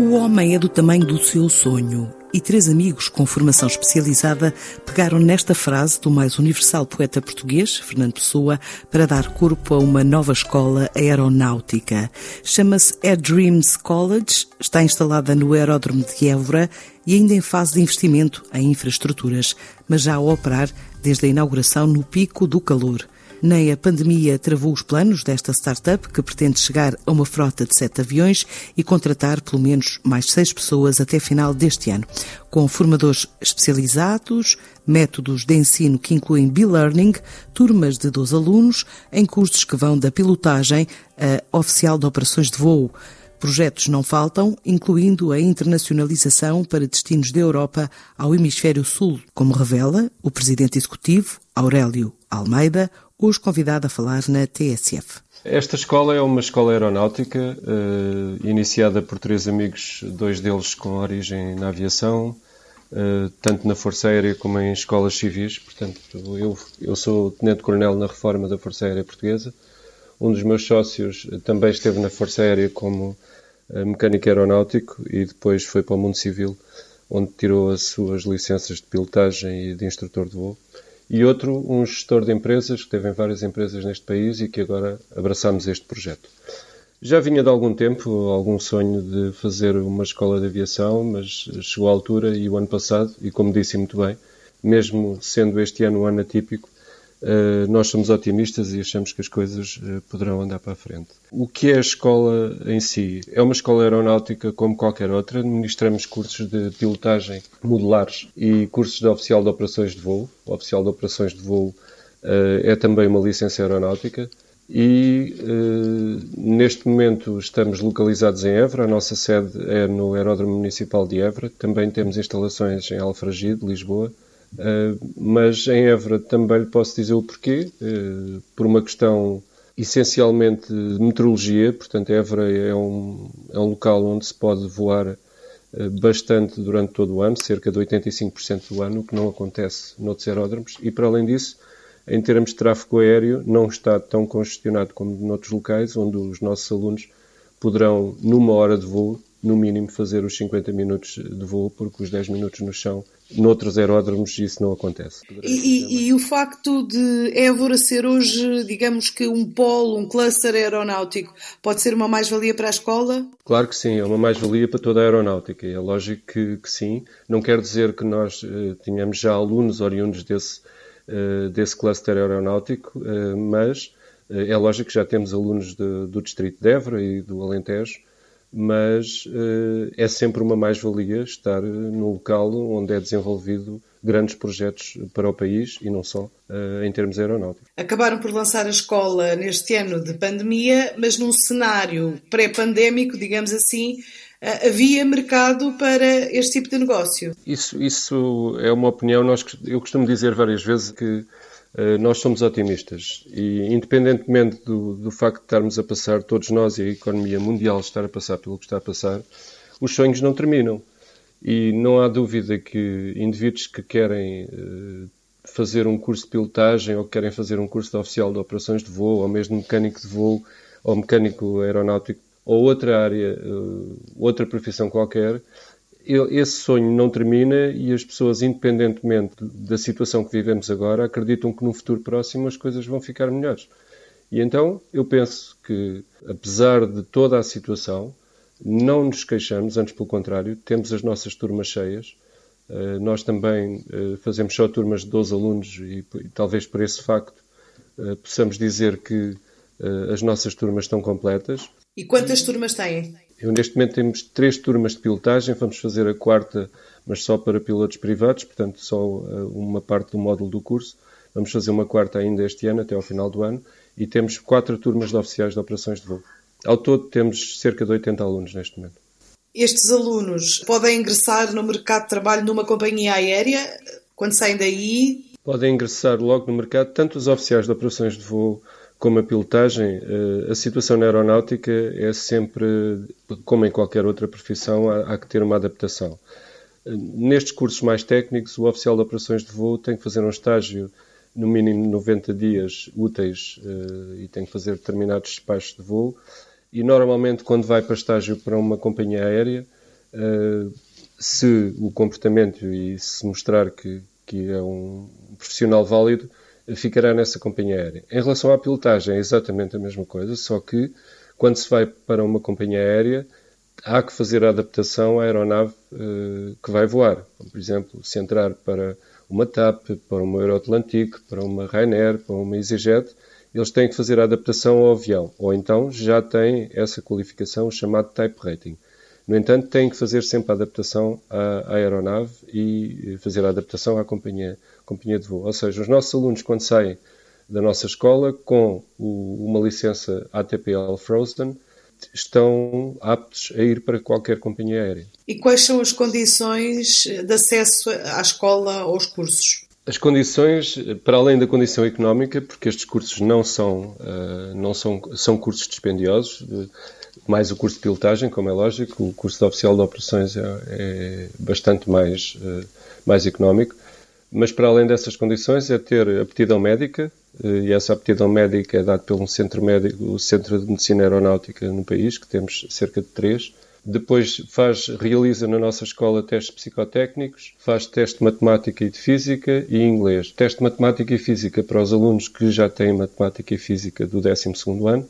O homem é do tamanho do seu sonho e três amigos com formação especializada pegaram nesta frase do mais universal poeta português, Fernando Pessoa, para dar corpo a uma nova escola aeronáutica. Chama-se Air Dreams College, está instalada no aeródromo de Évora e ainda em fase de investimento em infraestruturas, mas já a operar desde a inauguração no pico do calor. Nem a pandemia travou os planos desta startup, que pretende chegar a uma frota de sete aviões e contratar pelo menos mais seis pessoas até final deste ano, com formadores especializados, métodos de ensino que incluem B-Learning, turmas de 12 alunos, em cursos que vão da pilotagem a oficial de operações de voo. Projetos não faltam, incluindo a internacionalização para destinos da Europa ao Hemisfério Sul, como revela o presidente executivo, Aurélio Almeida, hoje convidado a falar na TSF. Esta escola é uma escola aeronáutica uh, iniciada por três amigos, dois deles com origem na aviação, uh, tanto na Força Aérea como em escolas civis. Portanto, eu, eu sou tenente-coronel na reforma da Força Aérea Portuguesa. Um dos meus sócios também esteve na Força Aérea como mecânico aeronáutico e depois foi para o mundo civil, onde tirou as suas licenças de pilotagem e de instrutor de voo e outro, um gestor de empresas, que teve em várias empresas neste país e que agora abraçamos este projeto. Já vinha de algum tempo algum sonho de fazer uma escola de aviação, mas chegou a altura e o ano passado, e como disse muito bem, mesmo sendo este ano um ano atípico, nós somos otimistas e achamos que as coisas eh, poderão andar para a frente. O que é a escola em si? É uma escola aeronáutica como qualquer outra. Administramos cursos de pilotagem modulares e cursos de oficial de operações de voo. O oficial de operações de voo eh, é também uma licença aeronáutica. E neste momento estamos localizados em Évora. A nossa sede é no Aeródromo Municipal de Évora. Também temos instalações em Alfragide, Lisboa Uh, mas em Évora também lhe posso dizer o porquê, uh, por uma questão essencialmente de meteorologia, portanto Évora é um, é um local onde se pode voar uh, bastante durante todo o ano, cerca de 85% do ano, o que não acontece noutros aeródromos, e para além disso, em termos de tráfego aéreo, não está tão congestionado como noutros locais, onde os nossos alunos poderão, numa hora de voo, no mínimo fazer os 50 minutos de voo, porque os 10 minutos no chão, noutros aeródromos, isso não acontece. E, e, e, o facto de Évora ser hoje, digamos que um polo, um cluster aeronáutico, pode ser uma mais-valia para a escola? Claro que sim, é uma mais-valia para toda a aeronáutica, é lógico que, que sim. Não quer dizer que nós uh, tenhamos já alunos oriundos desse, uh, desse cluster aeronáutico, uh, mas é lógico que já temos alunos de, do distrito de Évora e do Alentejo, mas uh, é sempre uma mais-valia estar no local onde é desenvolvido grandes projetos para o país e não só uh, em termos aeronáuticos. Acabaram por lançar a escola neste ano de pandemia, mas num cenário pré-pandémico, digamos assim, uh, havia mercado para este tipo de negócio? Isso, isso é uma opinião. Nós, eu costumo dizer várias vezes que eh, nós somos otimistas e, independentemente do, do, facto de estarmos a passar, todos nós e a economia mundial estar a passar pelo que está a passar, os sonhos não terminam. E não há dúvida que indivíduos que querem uh, fazer um curso de pilotagem ou que querem fazer um curso de oficial de operações de voo, ou mesmo mecânico de voo, ou mecânico aeronáutico, ou outra área, uh, outra profissão qualquer, esse sonho não termina e as pessoas, independentemente da situação que vivemos agora, acreditam que no futuro próximo as coisas vão ficar melhores. E então eu penso que, apesar de toda a situação, não nos queixamos, antes pelo contrário, temos as nossas turmas cheias. Eh, nós também eh, fazemos só turmas de 12 alunos e, talvez por esse facto eh, possamos dizer que as nossas turmas estão completas. E quantas turmas têm? Eu, neste momento temos três turmas de pilotagem, vamos fazer a quarta, mas só para pilotos privados, portanto só uh, uma parte do módulo do curso. Vamos fazer uma quarta ainda este ano, até ao final do ano, e temos quatro turmas de oficiais de operações de voo. Ao todo temos cerca de 80 alunos neste momento. Estes alunos podem ingressar no mercado de trabalho numa companhia aérea quando saem daí? Podem ingressar logo no mercado, tanto os oficiais de operações de voo como a pilotagem, eh, a situação na aeronáutica é sempre, como em qualquer outra profissão, há, que ter uma adaptação. Nestes cursos mais técnicos, o oficial de operações de voo tem que fazer um estágio no mínimo 90 dias úteis eh, e tem que fazer determinados despachos de voo. E normalmente, quando vai para estágio para uma companhia aérea, se o comportamento e se mostrar que, que é um profissional válido, ficará nessa companhia aérea. Em relação à pilotagem, é exatamente a mesma coisa, só que quando se vai para uma companhia aérea, há que fazer a adaptação à aeronave uh, que vai voar. Por exemplo, se entrar para uma TAP, para uma Euroatlantic, para uma Ryanair, para uma EasyJet, eles têm que fazer a adaptação ao avião, ou então já têm essa qualificação chamada Type Rating. No entanto, têm que fazer sempre a adaptação à, aeronave e fazer a adaptação à companhia, companhia de voo. Ou seja, os nossos alunos, quando saem da nossa escola com o, uma licença ATPL Frozen, estão aptos a ir para qualquer companhia aérea. E quais são as condições de acesso à escola aos cursos? As condições, para além da condição económica, porque estes cursos não são, uh, não são, são cursos dispendiosos, mais o curso de pilotagem, como é lógico, o curso de oficial de operações é, é bastante mais, uh, mais económico, mas para além dessas condições é ter aptidão médica, uh, e essa aptidão médica é dada pelo centro médico, o Centro de Medicina Aeronáutica no país, que temos cerca de três, depois faz, realiza na nossa escola testes psicotécnicos, faz teste de matemática e de física e inglês. Teste de matemática e física para os alunos que já têm matemática e física do 12 ano.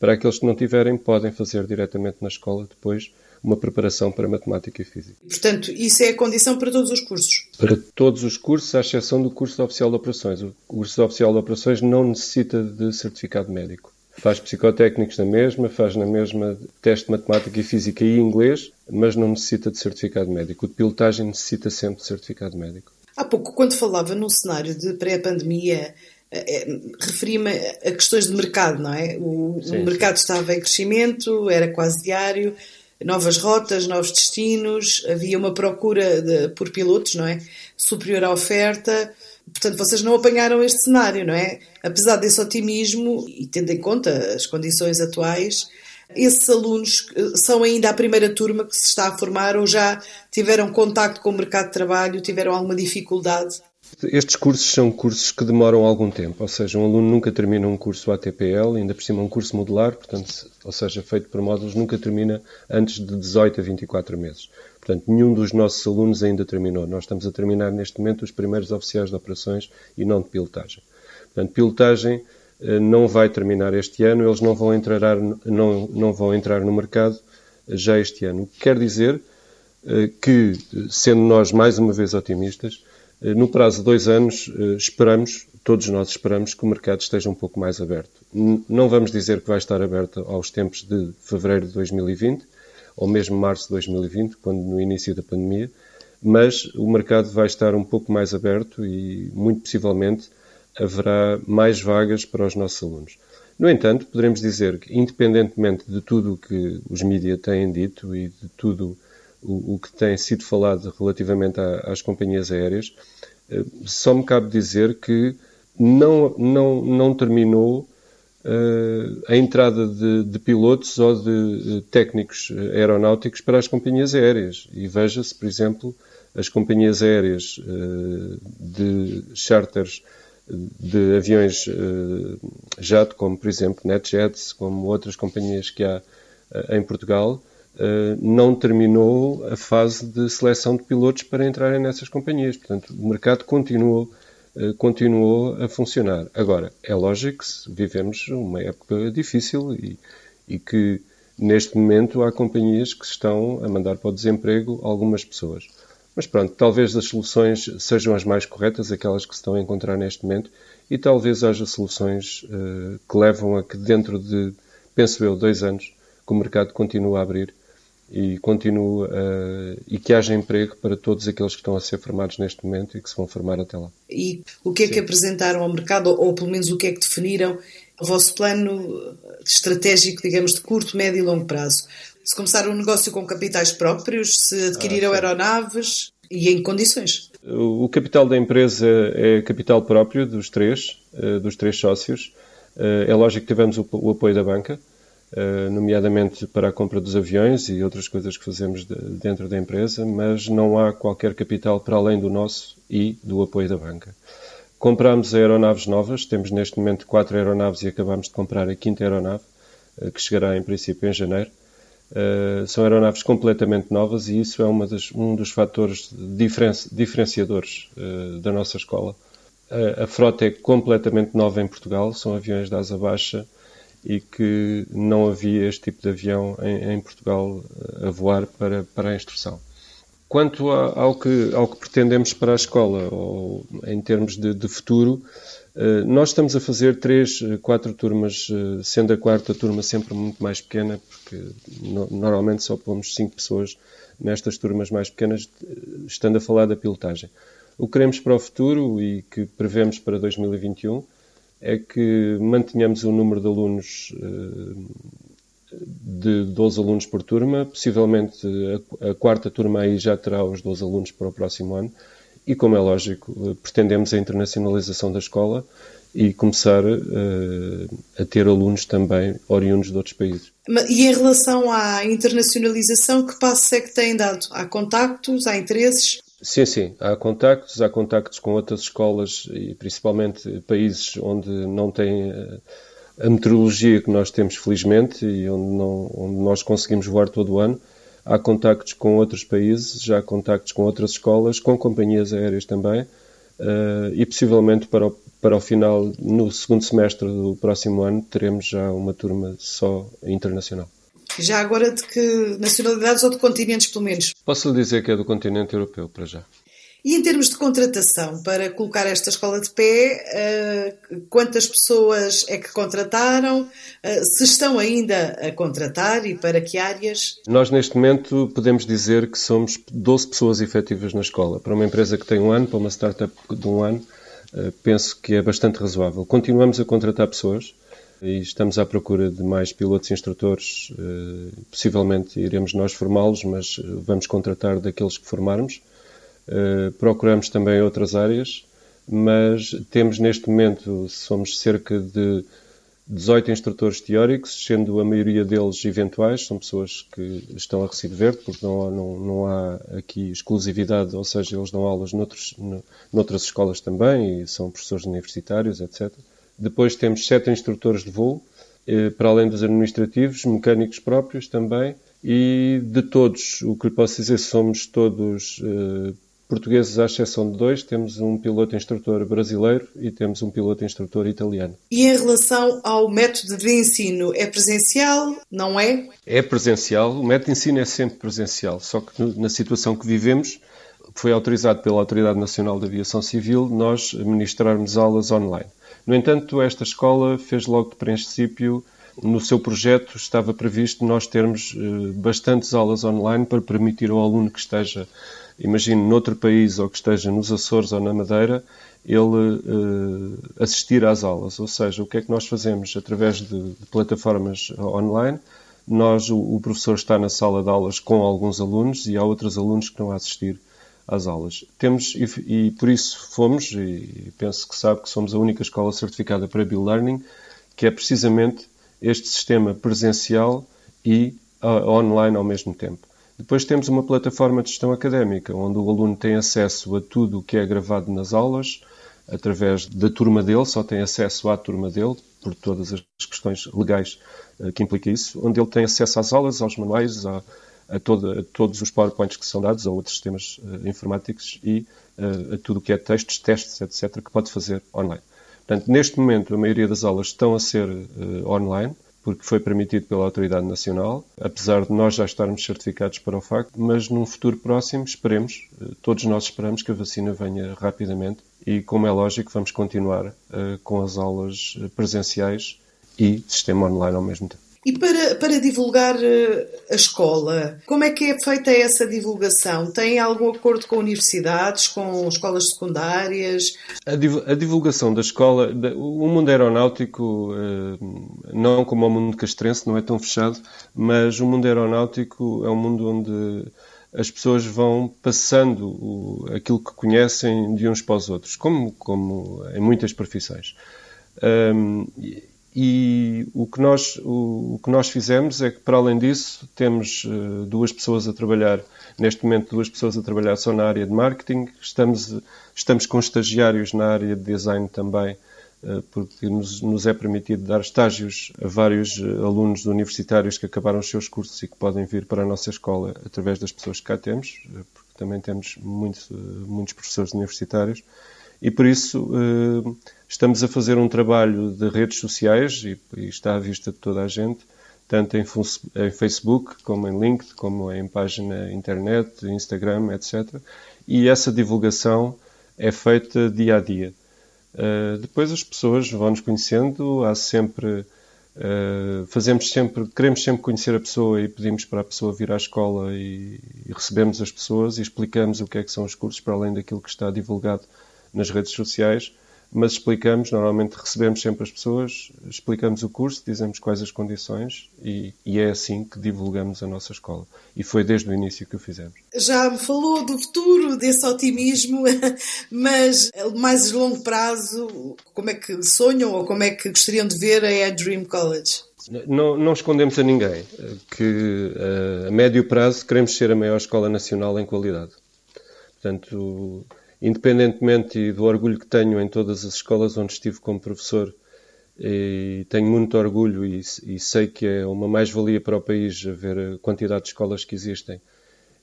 Para aqueles que não tiverem, podem fazer diretamente na escola depois uma preparação para matemática e física. Portanto, isso é a condição para todos os cursos? Para todos os cursos, à exceção do curso de oficial de operações. O curso de oficial de operações não necessita de certificado médico. Faz psicotécnicos na mesma, faz na mesma teste de matemática e física e inglês, mas não necessita de certificado médico. O de pilotagem necessita sempre de certificado médico. Há pouco, quando falava num cenário de pré-pandemia, é, referia-me a questões de mercado, não é? O, sim, o mercado sim. estava em crescimento, era quase diário, novas rotas, novos destinos, havia uma procura de, por pilotos, não é? Superior à oferta. Portanto, vocês não apanharam este cenário, não é? Apesar desse otimismo e tendo em conta as condições atuais, esses alunos são ainda a primeira turma que se está a formar ou já tiveram contacto com o mercado de trabalho, tiveram alguma dificuldade? Estes cursos são cursos que demoram algum tempo, ou seja, um aluno nunca termina um curso ATPL, ainda por cima um curso modular, portanto, ou seja, feito por módulos, nunca termina antes de 18 a 24 meses. Portanto, nenhum dos nossos alunos ainda terminou. Nós estamos a terminar neste momento os primeiros oficiais de operações e não de pilotagem. Portanto, pilotagem eh, não vai terminar este ano, eles não vão entrar, não, não vão entrar no mercado já este ano. O que quer dizer eh, que, sendo nós mais uma vez otimistas, eh, no prazo de dois anos, eh, esperamos, todos nós esperamos, que o mercado esteja um pouco mais aberto. Não vamos dizer que vai estar aberto aos tempos de fevereiro de 2020, ou mesmo março de 2020, quando no início da pandemia, mas o mercado vai estar um pouco mais aberto e, muito possivelmente, haverá mais vagas para os nossos alunos. No entanto, poderemos dizer que, independentemente de tudo o que os mídias têm dito e de tudo o, o que tem sido falado relativamente às companhias aéreas, eh, só me cabe dizer que não, não, não terminou uh, a entrada de, de, pilotos ou de técnicos aeronáuticos para as companhias aéreas. E veja-se, por exemplo, as companhias aéreas uh, de charters de aviões uh, jato, como por exemplo NetJets, como outras companhias que há em Portugal, não terminou a fase de seleção de pilotos para entrarem nessas companhias. Portanto, o mercado continuou, eh, continuou a funcionar. Agora, é lógico que vivemos uma época difícil e, e que neste momento há companhias que estão a mandar para o desemprego algumas pessoas. Mas pronto, talvez as soluções sejam as mais corretas, aquelas que se estão a encontrar neste momento, e talvez haja soluções uh, que levam a que dentro de, penso eu, dois anos, que o mercado continue a abrir e continue uh, e que haja emprego para todos aqueles que estão a ser formados neste momento e que se vão formar até lá. E o que é Sim. que apresentaram ao mercado, ou, ou pelo menos o que é que definiram o vosso plano estratégico, digamos, de curto, médio e longo prazo? Se começaram um negócio com capitais próprios, se adquiriram ah, aeronaves e em condições? O capital da empresa é capital próprio dos três, uh, dos três sócios. Uh, é lógico que tivemos o, apoio da banca, eh, nomeadamente para a compra dos aviões e outras coisas que fazemos dentro da empresa, mas não há qualquer capital para além do nosso e do apoio da banca. Compramos aeronaves novas, temos neste momento quatro aeronaves e acabamos de comprar a quinta aeronave, eh, que chegará em princípio em janeiro. Uh, são aeronaves completamente novas e isso é das, um dos fatores diferenci, diferenciadores da nossa escola. A frota é completamente nova em Portugal, são aviões de asa baixa e que não havia este tipo de avião em, em Portugal a voar para, para a instrução. Quanto a, ao, que, ao que pretendemos para a escola, ou em termos de, de futuro, eh, nós estamos a fazer três, eh, quatro turmas, eh, sendo a quarta turma sempre muito mais pequena, porque normalmente só pomos cinco pessoas nestas turmas mais pequenas, estando a falar da pilotagem. O que queremos para o futuro e que prevemos para 2021 é que mantenhamos o número de alunos de 12 alunos por turma, possivelmente a, quarta turma aí já terá os 12 alunos para o próximo ano e, como é lógico, eh, pretendemos a internacionalização da escola e começar uh, a ter alunos também oriundos de outros países. E em relação à internacionalização, que passos é que têm dado? Há contactos, há interesses? Sim, sim, há contactos, há contactos com outras escolas e principalmente países onde não têm eh, a meteorologia que nós temos felizmente e onde, não, onde nós conseguimos voar todo o ano há contactos com outros países, já há contactos com outras escolas, com companhias aéreas também, uh, e possivelmente para o, para o final, no segundo semestre do próximo ano, teremos já uma turma só internacional. Já agora de que nacionalidades ou de continentes, pelo menos? Posso lhe dizer que é do continente europeu, para já. E em termos de contratação, para colocar esta escola de pé, eh, quantas pessoas é que contrataram? Eh, se estão ainda a contratar e para que áreas? Nós, neste momento, podemos dizer que somos 12 pessoas efetivas na escola. Para uma empresa que tem um ano, para uma startup de um ano, eh, penso que é bastante razoável. Continuamos a contratar pessoas e estamos à procura de mais pilotos e instrutores. Possivelmente iremos nós formá-los, mas vamos contratar daqueles que formarmos. Eh, procuramos também outras áreas, mas temos neste momento, somos cerca de 18 instrutores teóricos, sendo a maioria deles eventuais, são pessoas que estão a recibo verde, porque não, não, não há aqui exclusividade, ou seja, eles dão aulas noutros, noutras escolas também, e são professores universitários, etc. Depois temos sete instrutores de voo, eh, para além dos administrativos, mecânicos próprios também, e de todos, o que lhe posso dizer, somos todos eh, portugueses, à exceção de dois, temos um piloto instrutor brasileiro e temos um piloto instrutor italiano. E em relação ao método de ensino, é presencial? Não é? É presencial. O método de ensino é sempre presencial, só que na situação que vivemos, foi autorizado pela Autoridade Nacional de Aviação Civil nós ministrarmos aulas online. No entanto, esta escola fez logo de princípio no seu projeto estava previsto nós termos uh, bastantes aulas online para permitir ao aluno que esteja imagine, noutro país ou que esteja nos Açores ou na Madeira, ele uh, assistir às aulas. Ou seja, o que é que nós fazemos através de, de plataformas online? Nós, o, o, professor está na sala de aulas com alguns alunos e há outros alunos que estão a assistir às aulas. Temos, e, e por isso fomos, e penso que sabe que somos a única escola certificada para Bill Learning, que é precisamente este sistema presencial e uh, online ao mesmo tempo. Depois temos uma plataforma de gestão académica, onde o aluno tem acesso a tudo o que é gravado nas aulas, através da turma dele, só tem acesso à turma dele, por todas as questões legais uh, que implica isso, onde ele tem acesso às aulas, aos manuais, a, a, a todos os PowerPoints que são dados, a outros sistemas uh, informáticos e uh, a tudo o que é textos, testes, etc., que pode fazer online. Portanto, neste momento, a maioria das aulas estão a ser online, porque foi permitido pela Autoridade Nacional, apesar de nós já estarmos certificados para o facto, mas num futuro próximo esperemos, todos nós esperamos que a vacina venha rapidamente e, como é lógico, vamos continuar uh, com as aulas presenciais e sistema online ao mesmo tempo. E para, para divulgar eh, a escola, como é que é feita essa divulgação? Tem algum acordo com universidades, com escolas secundárias? A, divulgação da escola, o mundo aeronáutico, eh, não como o mundo castrense, não é tão fechado, mas o mundo aeronáutico é um mundo onde as pessoas vão passando aquilo que conhecem de uns para os outros, como, como em muitas profissões. Um, e o que, nós, o, o, que nós fizemos é que, para além disso, temos uh, duas pessoas a trabalhar, neste momento, duas pessoas a trabalhar só na área de marketing. Estamos, estamos com estagiários na área de design também eh, porque nos, nos, é permitido dar estágios a vários eh, alunos universitários que acabaram os seus cursos e que podem vir para a nossa escola através das pessoas que cá temos, porque também temos muito, muitos professores universitários, e por isso estamos a fazer um trabalho de redes sociais e, está à vista de toda a gente, tanto em, Facebook, como em LinkedIn, como em página internet, Instagram, etc. E essa divulgação é feita dia a dia. Uh, depois as pessoas vão nos conhecendo, há sempre. Uh, fazemos sempre, queremos sempre conhecer a pessoa e pedimos para a pessoa vir à escola e, e, recebemos as pessoas e explicamos o que é que são os cursos para além daquilo que está divulgado nas redes sociais mas explicamos, normalmente recebemos sempre as pessoas, explicamos o curso, dizemos quais as condições e, e, é assim que divulgamos a nossa escola. E foi desde o início que o fizemos. Já me falou do futuro, desse otimismo, mas mais a longo prazo, como é que sonham ou como é que gostariam de ver a Dream College? Não, não, escondemos a ninguém que a médio prazo queremos ser a maior escola nacional em qualidade. Portanto, independentemente do orgulho que tenho em todas as escolas onde estive como professor, tenho muito orgulho e, e sei que é uma mais-valia para o país ver a quantidade de escolas que existem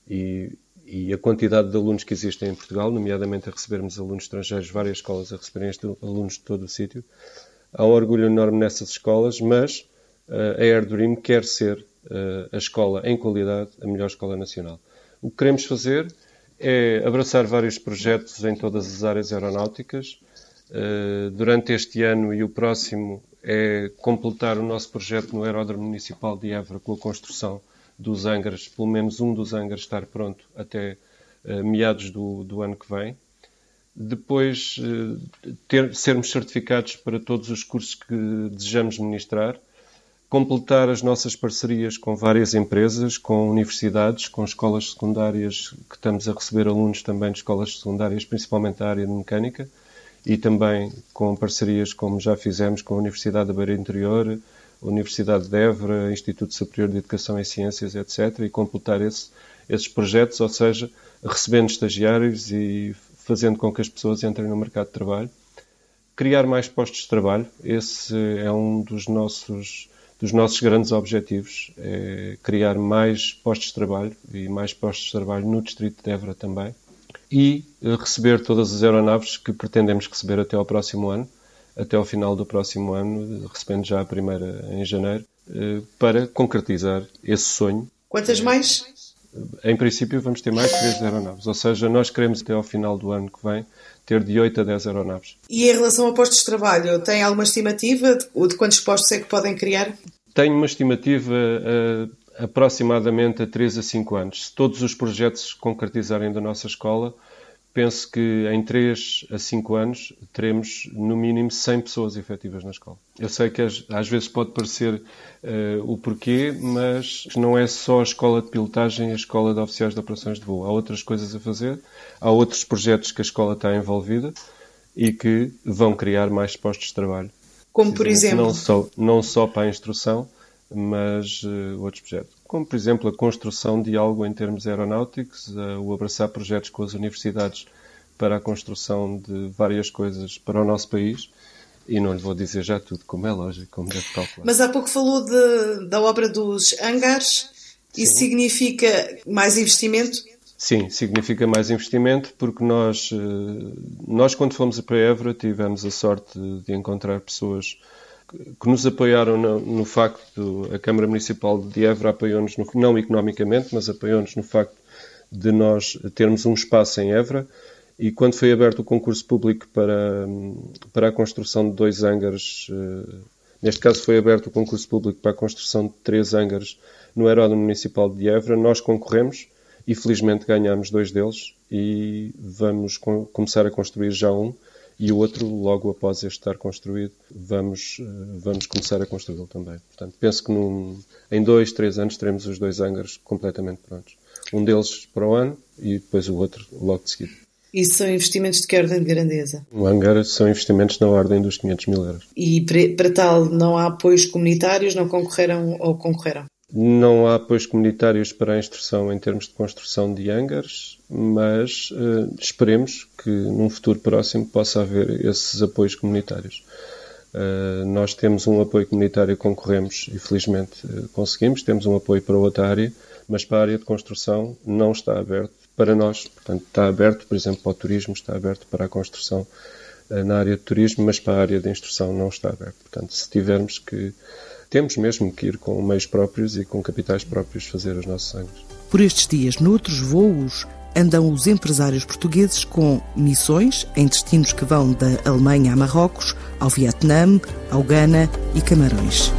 e, e, a quantidade de alunos que existem em Portugal, nomeadamente a recebermos alunos estrangeiros, várias escolas a receberem alunos de todo o sítio. Há um orgulho enorme nessas escolas, mas uh, a Air Dream quer ser uh, a escola em qualidade, a melhor escola nacional. O que queremos fazer é abraçar vários projetos em todas as áreas aeronáuticas. Uh, durante este ano e o próximo é completar o nosso projeto no Aeródromo Municipal de Évora com a construção dos hangars, pelo menos um dos hangars estar pronto até uh, meados do, do, ano que vem. Depois, uh, ter, sermos certificados para todos os cursos que desejamos ministrar completar as nossas parcerias com várias empresas, com universidades, com escolas secundárias, que estamos a receber alunos também de escolas secundárias, principalmente da área de mecânica, e também com parcerias como já fizemos com a Universidade da Beira Interior, a Universidade de Évora, Instituto Superior de Educação e Ciências, etc., e completar esse, esses projetos, ou seja, recebendo estagiários e fazendo com que as pessoas entrem no mercado de trabalho. Criar mais postos de trabalho, esse é um dos nossos dos nossos grandes objetivos é criar mais postos de trabalho e mais postos de trabalho no distrito de Évora também e eh, receber todas as aeronaves que pretendemos receber até ao próximo ano, até ao final do próximo ano, recebendo já a primeira em janeiro, eh, para concretizar esse sonho. Quantas mais? Em princípio vamos ter mais três aeronaves, ou seja, nós queremos até ao final do ano que vem ter de 8 a 10 aeronaves. E em relação a postos de trabalho, tem alguma estimativa de, de quantos postos é que podem criar? Tenho uma estimativa uh, aproximadamente a 3 a 5 anos. Se todos os projetos se concretizarem da nossa escola, penso que em 3 a 5 anos teremos no mínimo 100 pessoas efetivas na escola. Eu sei que às vezes pode parecer uh, o porquê, mas não é só a escola de pilotagem e a escola de oficiais de operações de voo. Há outras coisas a fazer, há outros projetos que a escola está envolvida e que vão criar mais postos de trabalho. Como por exemplo? Não só, não só para a instrução, mas uh, outros projetos. Como, por exemplo, a construção de algo em termos aeronáuticos, uh, o abraçar projetos com as universidades para a construção de várias coisas para o nosso país. E não lhe vou dizer já tudo, como é lógico, como deve calcular. Mas há pouco falou de, da obra dos hangares. Isso Sim. significa mais investimento? Sim, significa mais investimento porque nós, eh, nós quando fomos para Évora tivemos a sorte de encontrar pessoas que nos apoiaram no, no facto, a Câmara Municipal de Évora apoiou-nos, não economicamente, mas apoiou-nos no facto de nós termos um espaço em Évora. E quando foi aberto o concurso público para, para a construção de dois hangars, eh, neste caso foi aberto o concurso público para a construção de três hangars no Aeródromo Municipal de Évora, nós concorremos e felizmente ganhamos dois deles e vamos com, começar a construir já um e o outro, logo após este estar construído, vamos, eh, vamos começar a construí-lo também. Portanto, penso que num, em dois, três anos teremos os dois hangars completamente prontos. Um deles para o ano e depois o outro logo de seguida. Isso são investimentos de que ordem de grandeza? Um hangar são investimentos na ordem dos 500 mil euros. E para, para tal não há apoios comunitários, não concorreram ou concorreram? Não há apoios comunitários para a instrução em termos de construção de hangars, mas uh, esperemos que num futuro próximo possa haver esses apoios comunitários. Uh, nós temos um apoio comunitário concorremos e felizmente uh, conseguimos. Temos um apoio para outra área, mas para a área de construção não está aberto para nós. Portanto, está aberto, por exemplo, para o turismo, está aberto para a construção na área de turismo, mas para a área de instrução não está aberto. Portanto, se tivermos que. Temos mesmo que ir com meios próprios e com capitais próprios fazer os nossos sonhos. Por estes dias, noutros voos, andam os empresários portugueses com missões em destinos que vão da Alemanha a Marrocos, ao Vietnã, ao Ghana e Camarões.